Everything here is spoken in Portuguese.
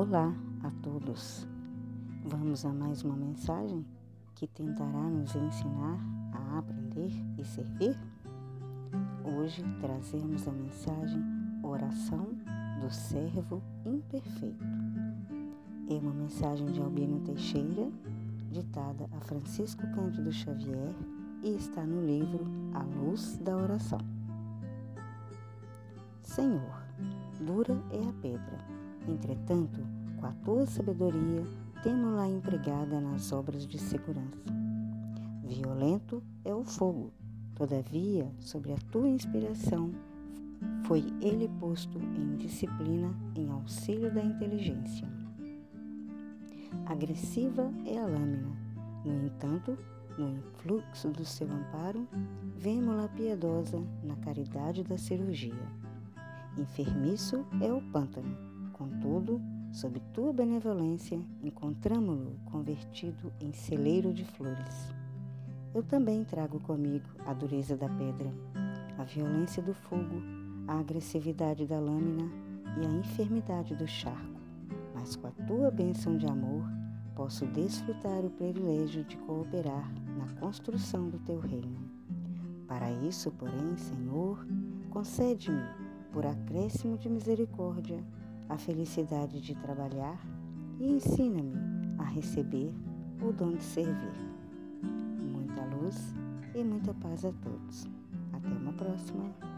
Olá a todos. Vamos a mais uma mensagem que tentará nos ensinar a aprender e servir? Hoje trazemos a mensagem Oração do Servo Imperfeito. É uma mensagem de Albino Teixeira, ditada a Francisco Cândido Xavier e está no livro A Luz da Oração. Senhor, dura é a pedra Entretanto, com a tua sabedoria, temo-la empregada nas obras de segurança. Violento é o fogo, todavia, sobre a tua inspiração, foi ele posto em disciplina em auxílio da inteligência. Agressiva é a lâmina, no entanto, no influxo do seu amparo, vemo-la piedosa na caridade da cirurgia. Enfermiço é o pântano, Contudo, sob tua benevolência, encontramo-lo convertido em celeiro de flores. Eu também trago comigo a dureza da pedra, a violência do fogo, a agressividade da lâmina e a enfermidade do charco. Mas com a tua bênção de amor, posso desfrutar o privilégio de cooperar na construção do teu reino. Para isso, porém, Senhor, concede-me, por acréscimo de misericórdia, a felicidade de trabalhar e ensina-me a receber o dom de servir. Muita luz e muita paz a todos. Até uma próxima.